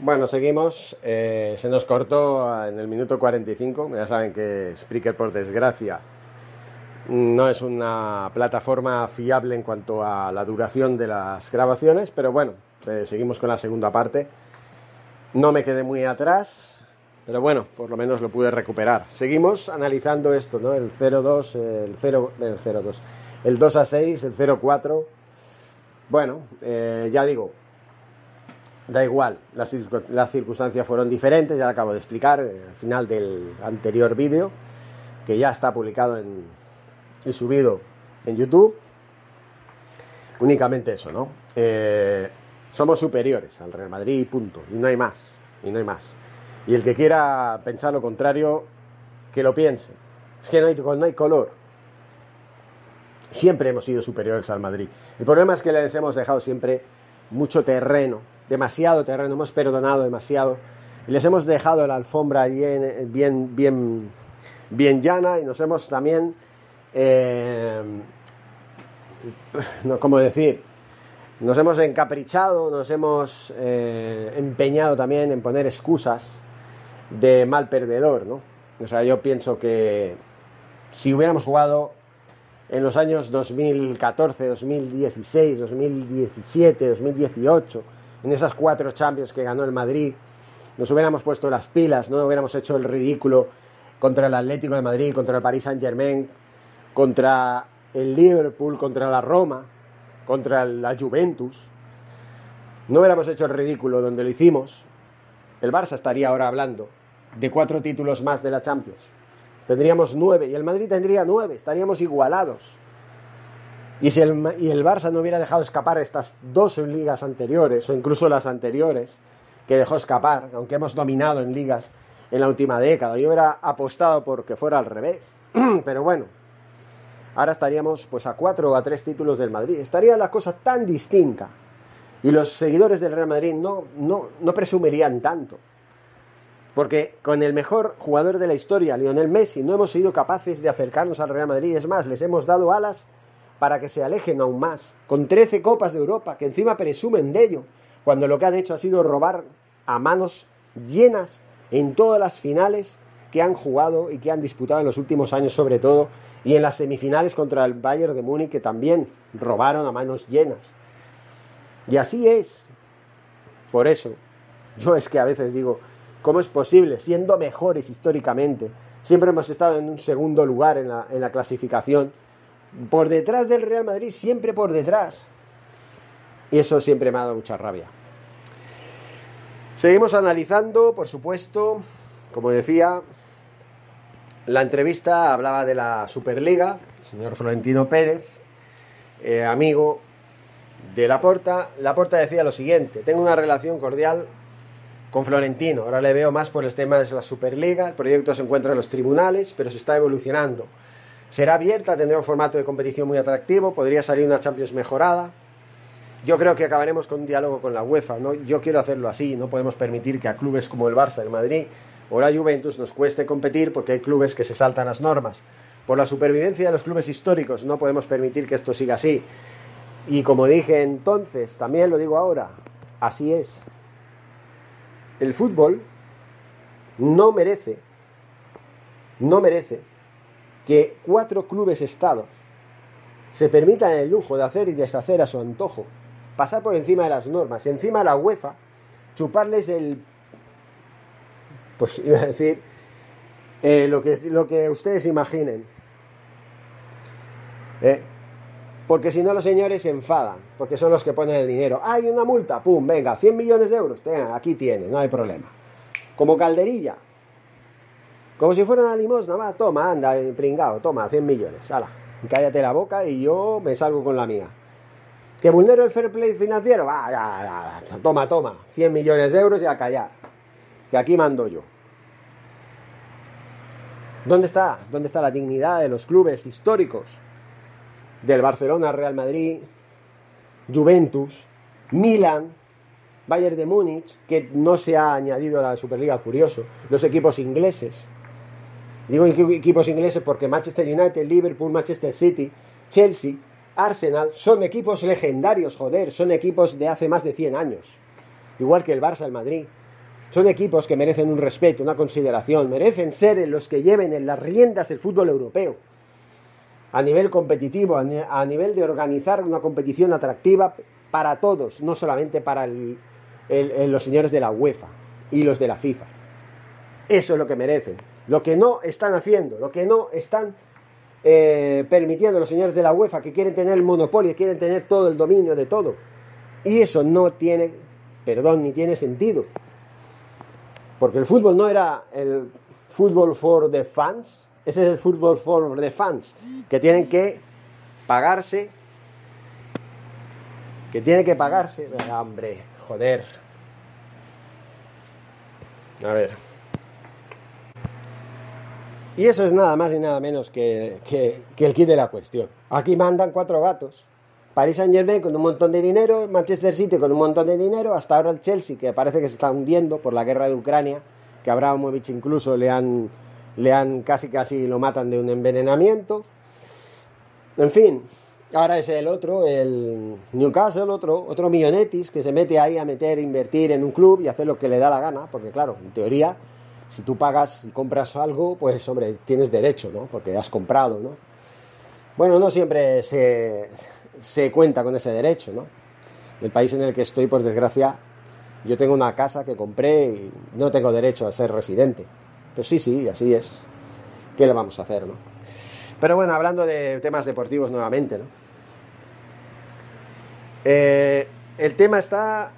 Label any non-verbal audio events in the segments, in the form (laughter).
Bueno, seguimos. Eh, se nos cortó en el minuto 45. Ya saben que Spreaker, por desgracia, no es una plataforma fiable en cuanto a la duración de las grabaciones, pero bueno, eh, seguimos con la segunda parte. No me quedé muy atrás, pero bueno, por lo menos lo pude recuperar. Seguimos analizando esto, ¿no? El 0-2, el 0, el 0-2, el 2 a 6, el 0-4. Bueno, eh, ya digo, Da igual, las, circunstancias fueron diferentes, ya lo acabo de explicar eh, al final del anterior vídeo, que ya está publicado en, y subido en YouTube. Únicamente eso, ¿no? Eh, somos superiores al Real Madrid, punto. Y no hay más. Y no hay más. Y el que quiera pensar lo contrario, que lo piense. Es que no hay color. Siempre hemos sido superiores al Madrid. El problema es que les hemos dejado siempre mucho terreno demasiado terreno, hemos perdonado demasiado y les hemos dejado la alfombra bien, bien, bien, bien llana y nos hemos también, eh, ¿cómo decir? Nos hemos encaprichado, nos hemos eh, empeñado también en poner excusas de mal perdedor, ¿no? O sea, yo pienso que si hubiéramos jugado en los años 2014, 2016, 2017, 2018, en esas cuatro Champions que ganó el Madrid, nos hubiéramos puesto las pilas, no hubiéramos hecho el ridículo contra el Atlético de Madrid, contra el Paris Saint Germain, contra el Liverpool, contra la Roma, contra la Juventus. No hubiéramos hecho el ridículo donde lo hicimos. El Barça estaría ahora hablando de cuatro títulos más de la Champions. Tendríamos nueve y el Madrid tendría nueve, estaríamos igualados. Y si el, y el Barça no hubiera dejado escapar estas dos ligas anteriores, o incluso las anteriores, que dejó escapar, aunque hemos dominado en ligas en la última década, yo hubiera apostado por que fuera al revés. (clears throat) Pero bueno, ahora estaríamos pues a cuatro o a tres títulos del Madrid. Estaría la cosa tan distinta. Y los seguidores del Real Madrid no, no, no presumirían tanto. Porque con el mejor jugador de la historia, Lionel Messi, no hemos sido capaces de acercarnos al Real Madrid. Es más, les hemos dado alas para que se alejen aún más, con 13 copas de Europa, que encima presumen de ello, cuando lo que han hecho ha sido robar a manos llenas en todas las finales que han jugado y que han disputado en los últimos años sobre todo, y en las semifinales contra el Bayern de Múnich que también robaron a manos llenas. Y así es. Por eso, yo es que a veces digo, ¿cómo es posible, siendo mejores históricamente? Siempre hemos estado en un segundo lugar en la, en la clasificación por detrás del Real Madrid, siempre por detrás. Y eso siempre me ha dado mucha rabia. Seguimos analizando, por supuesto, como decía, la entrevista hablaba de la Superliga, el señor Florentino Pérez, eh, amigo de Laporta. Laporta decía lo siguiente, tengo una relación cordial con Florentino, ahora le veo más por los temas de la Superliga, el proyecto se encuentra en los tribunales, pero se está evolucionando. Será abierta, tendrá un formato de competición muy atractivo, podría salir una Champions mejorada. Yo creo que acabaremos con un diálogo con la UEFA, ¿no? Yo quiero hacerlo así, no podemos permitir que a clubes como el Barça, el Madrid o la Juventus nos cueste competir porque hay clubes que se saltan las normas. Por la supervivencia de los clubes históricos no podemos permitir que esto siga así. Y como dije entonces, también lo digo ahora, así es. El fútbol no merece, no merece que cuatro clubes estados se permitan el lujo de hacer y deshacer a su antojo, pasar por encima de las normas encima la UEFA chuparles el... pues (laughs) iba a decir eh, lo, que, lo que ustedes imaginen. Eh, Porque si no los señores se enfadan, porque son los que ponen el dinero. Hay una multa, pum, venga, 100 millones de euros, tenga, aquí tiene, no hay problema. Como calderilla, como si fuera una limosna, va, toma, anda, eh, pringado, toma, 100 millones, ala, cállate la boca y yo me salgo con la mía. ¿Que vulnero el fair play financiero? Va, ya, ya, toma, toma, 100 millones de euros y a callar. Que aquí mando yo. ¿Dónde está? ¿Dónde está la dignidad de los clubes históricos? Del Barcelona, Real Madrid, Juventus, Milan, Bayern de Múnich, que no se ha añadido a la Superliga, curioso, los equipos ingleses. Digo equipos ingleses porque Manchester United, Liverpool, Manchester City, Chelsea, Arsenal son equipos legendarios, joder, son equipos de hace más de 100 años. Igual que el Barça, el Madrid. Son equipos que merecen un respeto, una consideración, merecen ser los que lleven en las riendas el fútbol europeo. A nivel competitivo, a nivel de organizar una competición atractiva para todos, no solamente para los señores de la UEFA y los de la FIFA. Eso es lo que merecen. Lo que no están haciendo, lo que no están eh, permitiendo los señores de la UEFA, que quieren tener el monopolio, quieren tener todo el dominio de todo. Y eso no tiene, perdón, ni tiene sentido. Porque el fútbol no era el fútbol for the fans, ese es el fútbol for the fans, que tienen que pagarse, que tiene que pagarse, hombre, joder. A ver. Y eso es nada más y nada menos que, que, el kit de la cuestión. Aquí mandan cuatro gatos. Paris Saint Germain con un montón de dinero, Manchester City con un montón de dinero, hasta ahora el Chelsea, que parece que se está hundiendo por la guerra de Ucrania, que a Abramovich incluso le han, le han casi casi lo matan de un envenenamiento. En fin, ahora es el otro, el Newcastle, otro, otro millonetis que se mete ahí a meter, invertir en un club y hacer lo que le da la gana, porque claro, en teoría, si tú pagas y compras algo, pues hombre, tienes derecho, ¿no? Porque has comprado, ¿no? Bueno, no siempre se, se cuenta con ese derecho, ¿no? El país en el que estoy, por desgracia, yo tengo una casa que compré y no tengo derecho a ser residente. Pues sí, sí, así es. ¿Qué le vamos a hacer, no? Pero bueno, hablando de temas deportivos nuevamente, ¿no? Eh, el tema está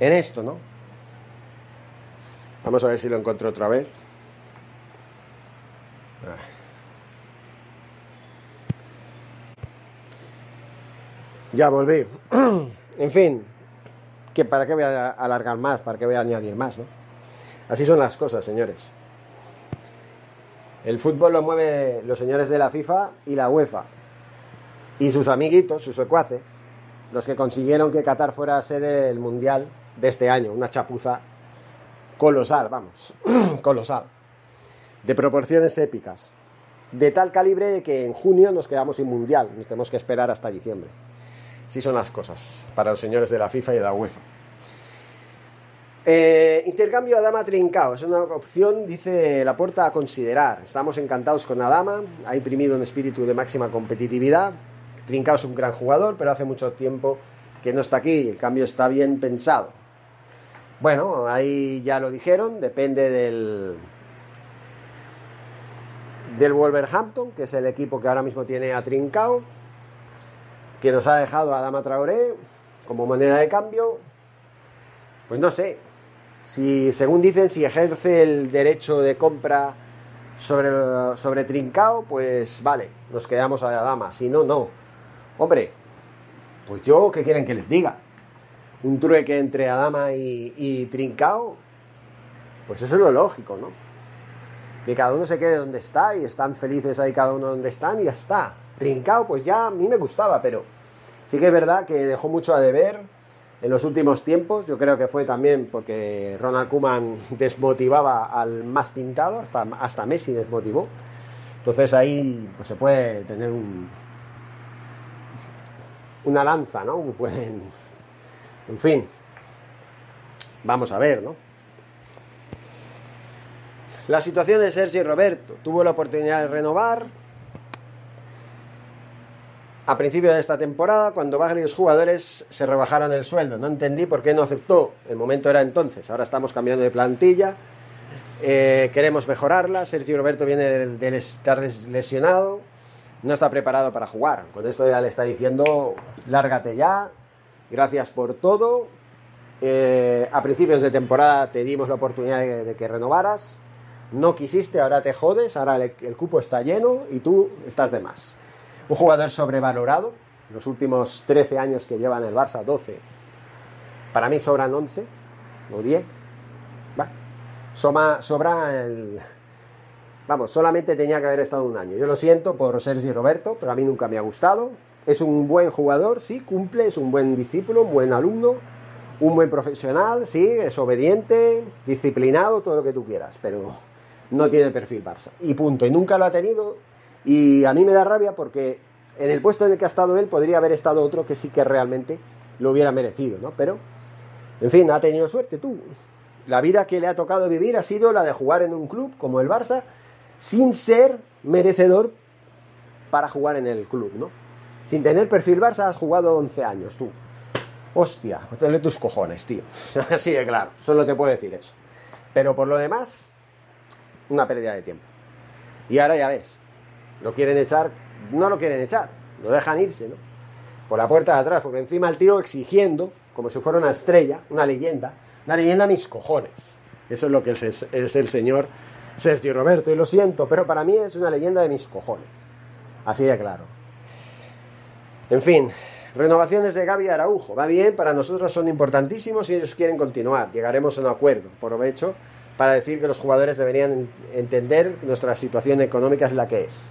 en esto, ¿no? Vamos a ver si lo encuentro otra vez. Ya volví. (clears throat) en fin, que ¿para qué voy a alargar más? ¿Para qué voy a añadir más? ¿no? Así son las cosas, señores. El fútbol lo mueve los señores de la FIFA y la UEFA. Y sus amiguitos, sus secuaces, los que consiguieron que Qatar fuera sede del Mundial de este año. Una chapuza colosal, vamos, (clears throat) colosal. De proporciones épicas. De tal calibre que en junio nos quedamos sin Mundial. Nos tenemos que esperar hasta diciembre. Sí son las cosas para los señores de la FIFA y de la UEFA. Eh, intercambio Adama Trincao es una opción, dice la puerta a considerar. Estamos encantados con Adama, ha imprimido un espíritu de máxima competitividad. Trincao es un gran jugador, pero hace mucho tiempo que no está aquí. El cambio está bien pensado. Bueno, ahí ya lo dijeron, depende del del Wolverhampton, que es el equipo que ahora mismo tiene a Trincao que nos ha dejado a Dama Traoré como moneda de cambio, pues no sé, si según dicen, si ejerce el derecho de compra sobre, sobre Trincao, pues vale, nos quedamos a la dama, si no, no. Hombre, pues yo, ¿qué quieren que les diga? Un trueque entre Adama y, Trincao, pues eso es lo lógico, ¿no? Que cada uno se quede donde está y están felices ahí cada uno donde están y ya está. Trincao, pues ya a mí me gustaba, pero sí que es verdad que dejó mucho a deber en los últimos tiempos. Yo creo que fue también porque Ronald Koeman (laughs) desmotivaba al más pintado, hasta, hasta Messi desmotivó. Entonces ahí pues, se puede tener un, una lanza, ¿no? En fin, vamos a ver, ¿no? La situación de Sergio Roberto. Tuvo la oportunidad de renovar, a principio de esta temporada, cuando varios jugadores se rebajaron el sueldo. No entendí por qué no aceptó. El momento era entonces. Ahora estamos cambiando de plantilla. Eh, queremos mejorarla. Sergio Roberto viene de, estar lesionado. no está preparado para jugar. Con esto ya le está diciendo, lárgate ya, gracias por todo. Eh, a principios de temporada te dimos la oportunidad de, que renovaras, no quisiste, ahora te jodes, ahora el, cupo está lleno y tú estás de más. Un jugador sobrevalorado, los últimos 13 años que lleva en el Barça, 12, para mí sobran 11 o 10. Soma, sobra el, Vamos, solamente tenía que haber estado un año. Yo lo siento por Sergi Roberto, pero a mí nunca me ha gustado. Es un buen jugador, sí, cumple, es un buen discípulo, un buen alumno, un buen profesional, sí, es obediente, disciplinado, todo lo que tú quieras, pero no tiene perfil Barça. Y punto, y nunca lo ha tenido. Y a mí me da rabia porque en el puesto en el que ha estado él podría haber estado otro que sí que realmente lo hubiera merecido, ¿no? Pero, en fin, ha tenido suerte tú. La vida que le ha tocado vivir ha sido la de jugar en un club como el Barça sin ser merecedor para jugar en el club, ¿no? Sin tener perfil Barça has jugado 11 años tú. Hostia, tenle tus cojones, tío. (laughs) Así de claro, solo te puedo decir eso. Pero por lo demás, una pérdida de tiempo. Y ahora ya ves, lo quieren echar, no lo quieren echar, lo dejan irse, ¿no? Por la puerta de atrás, porque encima el tío exigiendo, como si fuera una estrella, una leyenda, una leyenda a mis cojones. Eso es lo que es, es el señor Sergio Roberto, y lo siento, pero para mí es una leyenda de mis cojones. Así de claro. En fin, renovaciones de Gaby Araujo. Va bien, para nosotros son importantísimos y ellos quieren continuar. Llegaremos a un acuerdo. Por hecho, para decir que los jugadores deberían entender que nuestra situación económica es la que es.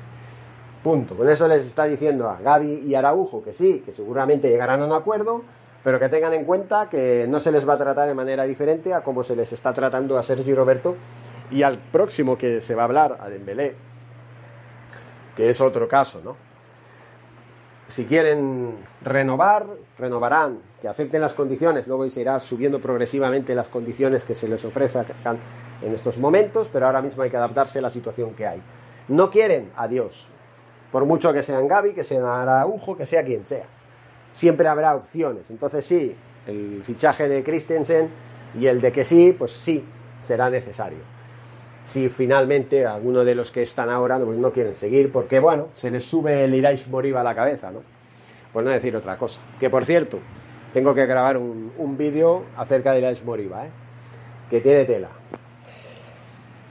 Punto. Con eso les está diciendo a Gaby y Araujo que sí, que seguramente llegarán a un acuerdo, pero que tengan en cuenta que no se les va a tratar de manera diferente a como se les está tratando a Sergio Roberto y al próximo que se va a hablar, a Dembélé, que es otro caso, ¿no? Si quieren renovar, renovarán, que acepten las condiciones, luego se irá subiendo progresivamente las condiciones que se les ofrezcan en estos momentos, pero ahora mismo hay que adaptarse a la situación que hay. No quieren, adiós. Por mucho que sean Gaby, que sean Araujo, que sea quien sea. Siempre habrá opciones. Entonces sí, el fichaje de Christensen y el de que sí, pues sí, será necesario si finalmente alguno de los que están ahora pues no quieren seguir, porque bueno, se les sube el Iraish Moriba a la cabeza, ¿no? Por no decir otra cosa. Que por cierto, tengo que grabar un, vídeo acerca de Iraish Moriba, ¿eh? Que tiene tela.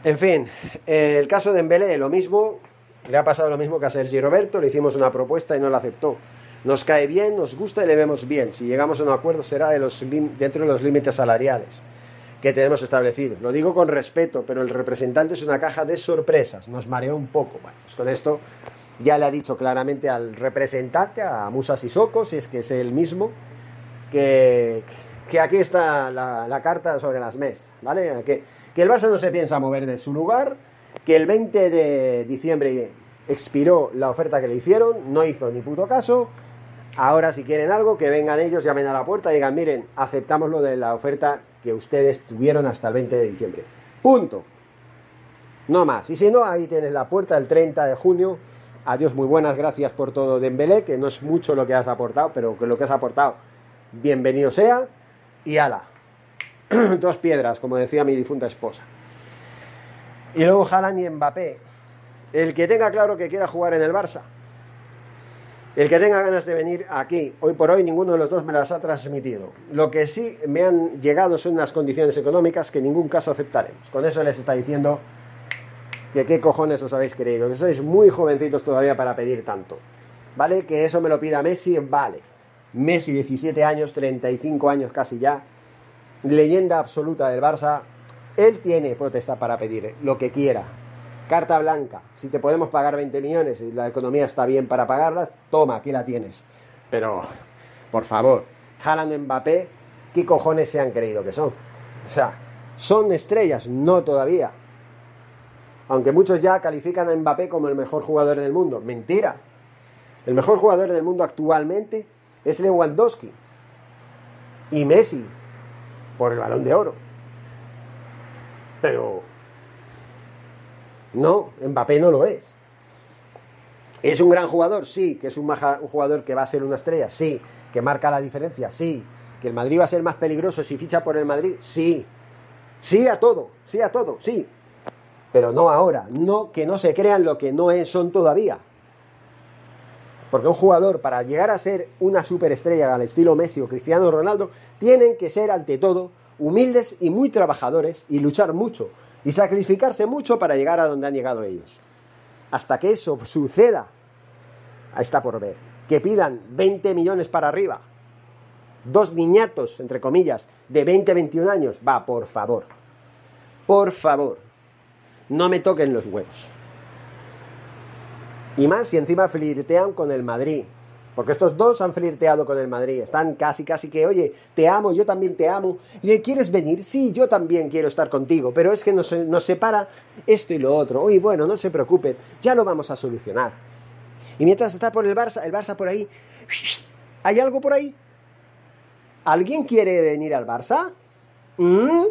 En fin, el caso de Embele, lo mismo, le ha pasado lo mismo que a Sergi Roberto, le hicimos una propuesta y no la aceptó. Nos cae bien, nos gusta y le vemos bien. Si llegamos a un acuerdo será de los, dentro de los límites salariales que tenemos establecido. Lo digo con respeto, pero el representante es una caja de sorpresas. Nos mareó un poco. Bueno, pues con esto ya le ha dicho claramente al representante, a Musa Sissoko, si es que es el mismo, que, que aquí está la, carta sobre las mesas, ¿vale? Que, que el Barça no se piensa mover de su lugar, que el 20 de diciembre expiró la oferta que le hicieron, no hizo ni puto caso, Ahora, si quieren algo, que vengan ellos, llamen a la puerta y digan, miren, aceptamos lo de la oferta que ustedes tuvieron hasta el 20 de diciembre. Punto. No más. Y si no, ahí tienes la puerta el 30 de junio. Adiós, muy buenas, gracias por todo, Dembélé, que no es mucho lo que has aportado, pero que lo que has aportado, bienvenido sea. Y ala. (clears throat) Dos piedras, como decía mi difunta esposa. Y luego Haaland y Mbappé. El que tenga claro que quiera jugar en el Barça, el que tenga ganas de venir aquí, hoy por hoy ninguno de los dos me las ha transmitido. Lo que sí me han llegado son unas condiciones económicas que en ningún caso aceptaremos. Con eso les está diciendo que qué cojones os habéis creído, que sois muy jovencitos todavía para pedir tanto. ¿Vale? Que eso me lo pida Messi, vale. Messi, 17 años, 35 años casi ya, leyenda absoluta del Barça, él tiene potestad para pedir lo que quiera Carta blanca. Si te podemos pagar 20 millones y la economía está bien para pagarlas, toma, aquí la tienes. Pero, por favor, Haaland Mbappé, ¿qué cojones se han creído que son? O sea, son estrellas, no todavía. Aunque muchos ya califican a Mbappé como el mejor jugador del mundo. Mentira. El mejor jugador del mundo actualmente es Lewandowski. Y Messi, por el balón de oro. Pero no, Mbappé no lo es. ¿Es un gran jugador? Sí. ¿Que es un, jugador que va a ser una estrella? Sí. ¿Que marca la diferencia? Sí. ¿Que el Madrid va a ser más peligroso si ficha por el Madrid? Sí. Sí a todo, sí a todo, sí. Pero no ahora. No, que no se crean lo que no son todavía. Porque un jugador, para llegar a ser una superestrella al estilo Messi o Cristiano Ronaldo, tienen que ser, ante todo, humildes y muy trabajadores y luchar mucho y sacrificarse mucho para llegar a donde han llegado ellos. Hasta que eso suceda, está por ver. Que pidan 20 millones para arriba. Dos niñatos, entre comillas, de 20, 21 años. Va, por favor. Por favor. No me toquen los huevos. Y más si encima flirtean con el Madrid. Porque estos dos han flirteado con el Madrid. Están casi, casi que, oye, te amo, yo también te amo. ¿Y quieres venir? Sí, yo también quiero estar contigo. Pero es que nos, nos separa esto y lo otro. Oye, bueno, no se preocupen. Ya lo vamos a solucionar. Y mientras está por el Barça, el Barça por ahí. ¿Hay algo por ahí? ¿Alguien quiere venir al Barça? ¿Mm?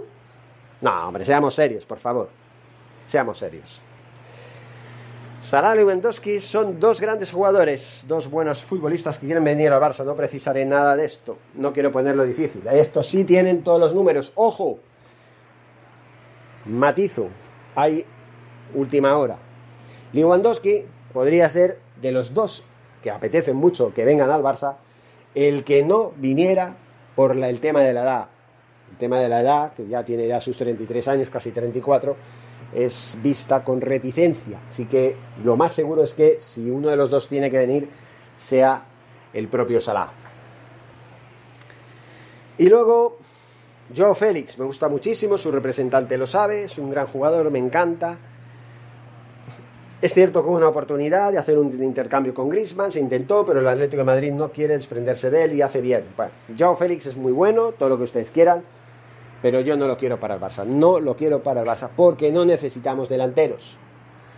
No, hombre, seamos serios, por favor. Seamos serios. Salah y Lewandowski son dos grandes jugadores, dos buenos futbolistas que quieren venir al Barça. No precisaré nada de esto. No quiero ponerlo difícil. Estos sí tienen todos los números. ¡Ojo! Matizo. Hay última hora. Lewandowski podría ser de los dos que apetecen mucho que vengan al Barça, el que no viniera por el tema de la edad. El tema de la edad, que ya tiene ya sus 33 años, casi 34 es vista con reticencia. Así que lo más seguro es que si uno de los dos tiene que venir, sea el propio Salah. Y luego, Joe Félix, me gusta muchísimo, su representante lo sabe, es un gran jugador, me encanta. Es cierto que hubo una oportunidad de hacer un intercambio con Griezmann, se intentó, pero el Atlético de Madrid no quiere desprenderse de él y hace bien. Bueno, Joe Félix es muy bueno, todo lo que ustedes quieran, pero yo no lo quiero para el Barça. No lo quiero para el Barça porque no necesitamos delanteros.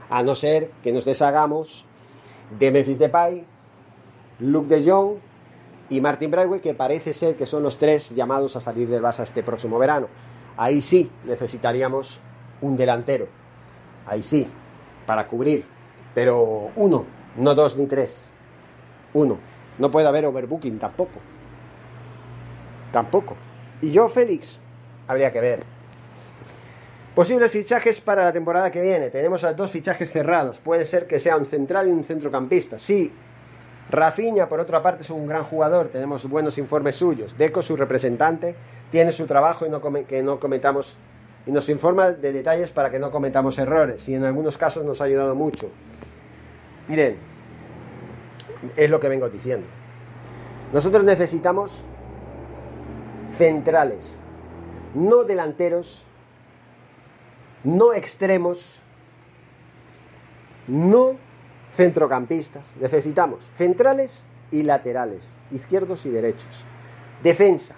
A no ser que nos deshagamos de Memphis Depay, Luke de Jong y Martin Braithwaite, que parece ser que son los tres llamados a salir del Barça este próximo verano. Ahí sí necesitaríamos un delantero. Ahí sí, para cubrir. Pero uno, no dos ni tres. Uno. No puede haber overbooking tampoco. Tampoco. Y yo, Félix, habría que ver. Posibles fichajes para la temporada que viene. Tenemos a dos fichajes cerrados. Puede ser que sea un central y un centrocampista. Sí. Rafinha, por otra parte, es un gran jugador. Tenemos buenos informes suyos. Deco, su representante, tiene su trabajo y no que no cometamos y nos informa de detalles para que no cometamos errores. Y en algunos casos nos ha ayudado mucho. Miren, es lo que vengo diciendo. Nosotros necesitamos centrales no delanteros, no extremos, no centrocampistas. Necesitamos centrales y laterales, izquierdos y derechos. Defensa,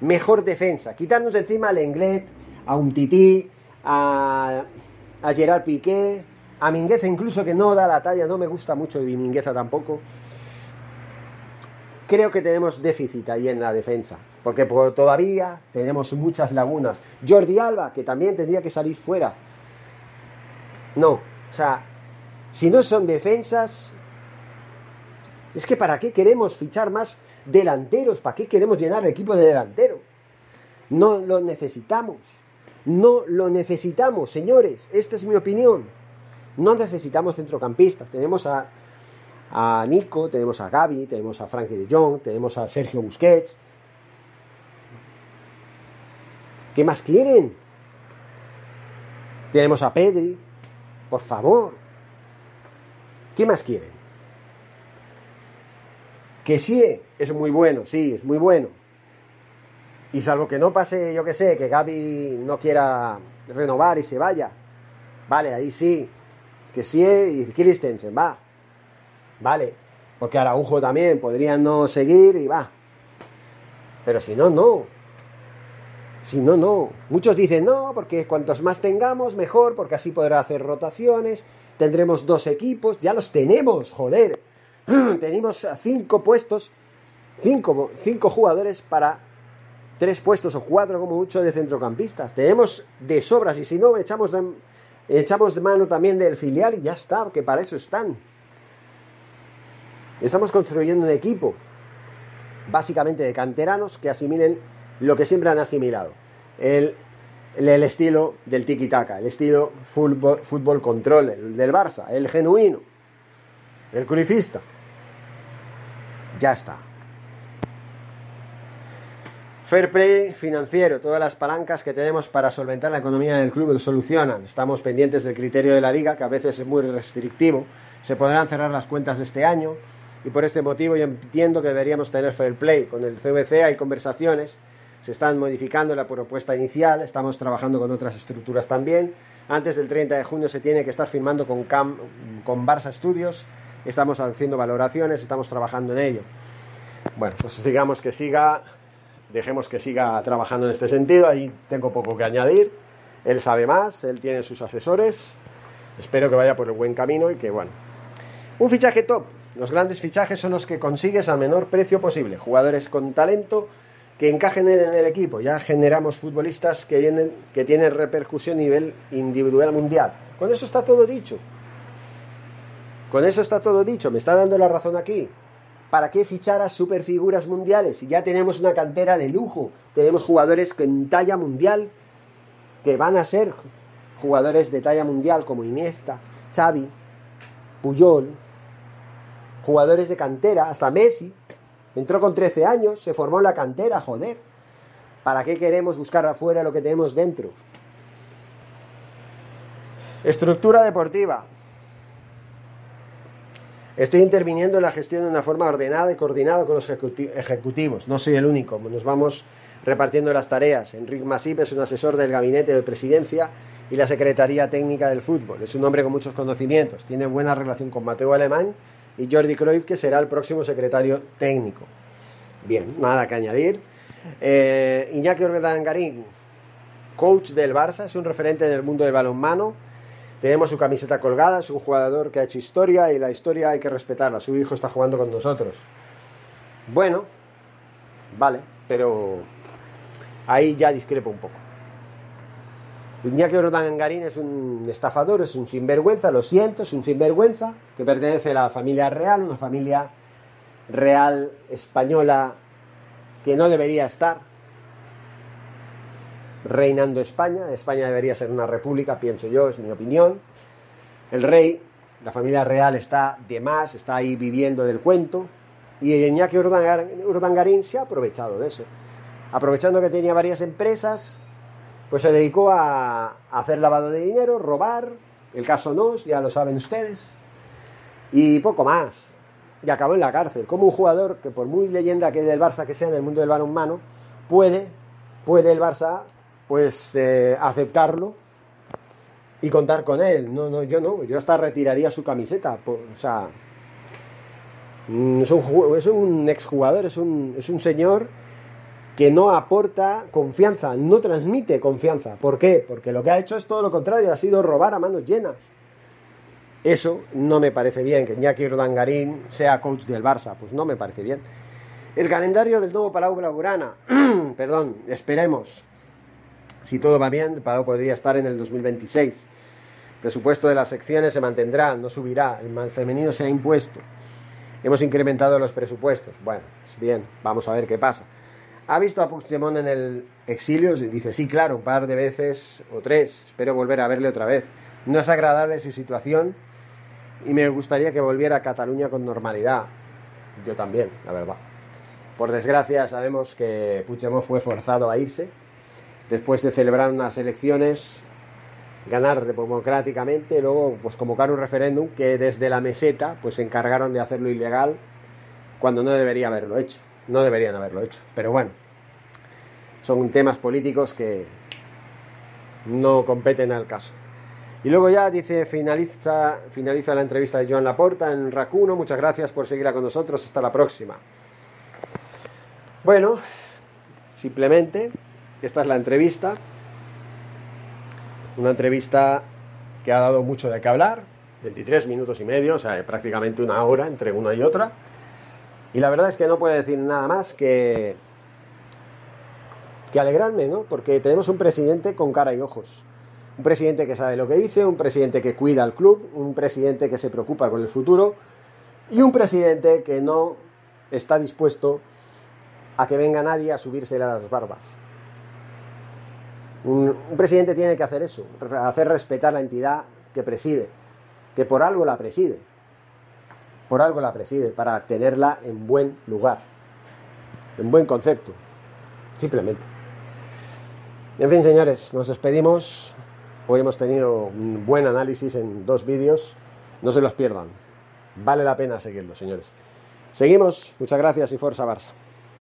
mejor defensa. Quitarnos encima al Englet, a un Tití, a, a Gerard Piqué, a Mingueza incluso que no da la talla, no me gusta mucho de Mingueza tampoco. Creo que tenemos déficit ahí en la defensa porque todavía tenemos muchas lagunas. Jordi Alba, que también tendría que salir fuera. No, o sea, si no son defensas, es que ¿para qué queremos fichar más delanteros? ¿Para qué queremos llenar el equipo de delantero? No lo necesitamos. No lo necesitamos, señores. Esta es mi opinión. No necesitamos centrocampistas. Tenemos a, a Nico, tenemos a Gaby, tenemos a Frankie de Jong, tenemos a Sergio Busquets, ¿Qué más quieren? Tenemos a Pedri. Por favor. ¿Qué más quieren? Que sí, es muy bueno, sí, es muy bueno. Y salvo que no pase, yo que sé, que Gaby no quiera renovar y se vaya. Vale, ahí sí. Que sí y Christensen, va. Vale. Porque Araujo también podría no seguir y va. Pero si no, no. Si no, no. Muchos dicen no, porque cuantos más tengamos, mejor, porque así podrá hacer rotaciones, tendremos dos equipos, ya los tenemos, joder. (clears throat) tenemos cinco puestos, cinco, cinco jugadores para tres puestos o cuatro como mucho de centrocampistas. Tenemos de sobras y si no, echamos echamos mano también del filial y ya está, que para eso están. Estamos construyendo un equipo, básicamente de canteranos que asimilen lo que siempre han asimilado, el, el, estilo del tiki-taka, el estilo fútbol, fútbol control, el del Barça, el genuino, el curifista. Ya está. Fair play financiero, todas las palancas que tenemos para solventar la economía del club lo solucionan. Estamos pendientes del criterio de la liga, que a veces es muy restrictivo. Se podrán cerrar las cuentas de este año y por este motivo yo entiendo que deberíamos tener fair play. Con el CVC hay conversaciones, se están modificando la propuesta inicial, estamos trabajando con otras estructuras también. Antes del 30 de junio se tiene que estar firmando con, Cam, con Barça Studios, estamos haciendo valoraciones, estamos trabajando en ello. Bueno, pues sigamos que siga dejemos que siga trabajando en este sentido. Ahí tengo poco que añadir. Él sabe más, él tiene sus asesores. Espero que vaya por el buen camino y que, bueno. Un fichaje top. Los grandes fichajes son los que consigues al menor precio posible. Jugadores con talento que encajen en el equipo. Ya generamos futbolistas que, vienen, que tienen repercusión a nivel individual mundial. Con eso está todo dicho. Con eso está todo dicho. Me está dando la razón aquí. ¿Para qué fichar a superfiguras mundiales? Ya tenemos una cantera de lujo, tenemos jugadores en talla mundial que van a ser jugadores de talla mundial como Iniesta, Xavi, Puyol, jugadores de cantera, hasta Messi, entró con 13 años, se formó en la cantera, joder. ¿Para qué queremos buscar afuera lo que tenemos dentro? Estructura deportiva. Estoy interviniendo en la gestión de una forma ordenada y coordinada con los ejecutivos. No soy el único. Nos vamos repartiendo las tareas. Enrique Masip es un asesor del gabinete de presidencia y la Secretaría Técnica del Fútbol. Es un hombre con muchos conocimientos. Tiene buena relación con Mateo Alemán y Jordi Cruyff, que será el próximo secretario técnico. Bien, nada que añadir. Eh, Iñaki Ordangarín, coach del Barça, es un referente del mundo del balonmano tenemos su camiseta colgada, es un jugador que ha hecho historia y la historia hay que respetarla. Su hijo está jugando con nosotros. Bueno, vale, pero ahí ya discrepo un poco. Iñaki Garín es un estafador, es un sinvergüenza, lo siento, es un sinvergüenza que pertenece a la familia real, una familia real española que no debería estar reinando España. España debería ser una república, pienso yo, es mi opinión. El rey, la familia real está de más, está ahí viviendo del cuento. Y Iñaki Urdangarín se ha aprovechado de eso. Aprovechando que tenía varias empresas, pues se dedicó a hacer lavado de dinero, robar, el caso Nos, ya lo saben ustedes, y poco más. Y acabó en la cárcel, como un jugador que por muy leyenda que del Barça que sea en el mundo del balonmano, puede, puede el Barça pues eh, aceptarlo y contar con él. No, no, yo no, yo hasta retiraría su camiseta. O sea, mm, es un, es un exjugador, es un, es un señor que no aporta confianza, no transmite confianza. ¿Por qué? Porque lo que ha hecho es todo lo contrario, ha sido robar a manos llenas. Eso no me parece bien, que Iñaki Rodangarín sea coach del Barça, pues no me parece bien. El calendario del nuevo Palau Blaugrana, (clears throat) perdón, esperemos, si todo va bien, pago podría estar en el 2026. El presupuesto de las secciones se mantendrá, no subirá. El mal femenino se ha impuesto. Hemos incrementado los presupuestos. Bueno, pues bien, vamos a ver qué pasa. ¿Ha visto a Puigdemont en el exilio? Dice, sí, claro, un par de veces o tres. Espero volver a verle otra vez. No es agradable su situación y me gustaría que volviera a Cataluña con normalidad. Yo también, la verdad. Por desgracia, sabemos que Puigdemont fue forzado a irse después de celebrar unas elecciones, ganar democráticamente, luego pues convocar un referéndum que desde la meseta pues se encargaron de hacerlo ilegal cuando no debería haberlo hecho, no deberían haberlo hecho, pero bueno, son temas políticos que no competen al caso. Y luego ya dice, finaliza, finaliza la entrevista de Joan Laporta en Racuno. Muchas gracias por seguirla con nosotros. Hasta la próxima. Bueno, simplemente esta es la entrevista. Una entrevista que ha dado mucho de qué hablar. 23 minutos y medio, o sea, prácticamente una hora entre una y otra. Y la verdad es que no puedo decir nada más que, que alegrarme, ¿no? Porque tenemos un presidente con cara y ojos. Un presidente que sabe lo que dice, un presidente que cuida al club, un presidente que se preocupa con el futuro y un presidente que no está dispuesto a que venga nadie a subirse a las barbas. Un, presidente tiene que hacer eso, hacer respetar la entidad que preside, que por algo la preside. Por algo la preside, para tenerla en buen lugar, en buen concepto, simplemente. En fin, señores, nos despedimos. Hoy hemos tenido un buen análisis en dos vídeos. No se los pierdan. Vale la pena seguirlo, señores. Seguimos. Muchas gracias y Forza Barça.